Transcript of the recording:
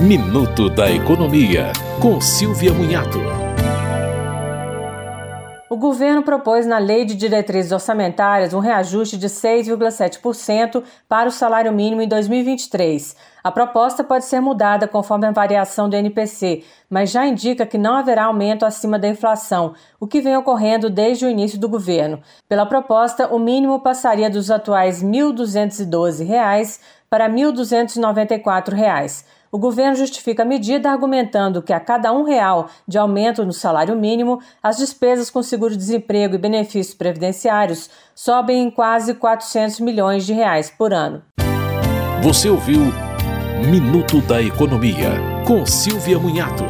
Minuto da Economia, com Silvia Munhato. O governo propôs na Lei de Diretrizes Orçamentárias um reajuste de 6,7% para o salário mínimo em 2023. A proposta pode ser mudada conforme a variação do NPC, mas já indica que não haverá aumento acima da inflação, o que vem ocorrendo desde o início do governo. Pela proposta, o mínimo passaria dos atuais R$ 1.212 para R$ 1.294. O governo justifica a medida argumentando que a cada um real de aumento no salário mínimo, as despesas com seguro-desemprego e benefícios previdenciários sobem em quase 400 milhões de reais por ano. Você ouviu Minuto da Economia, com Silvia Munhato.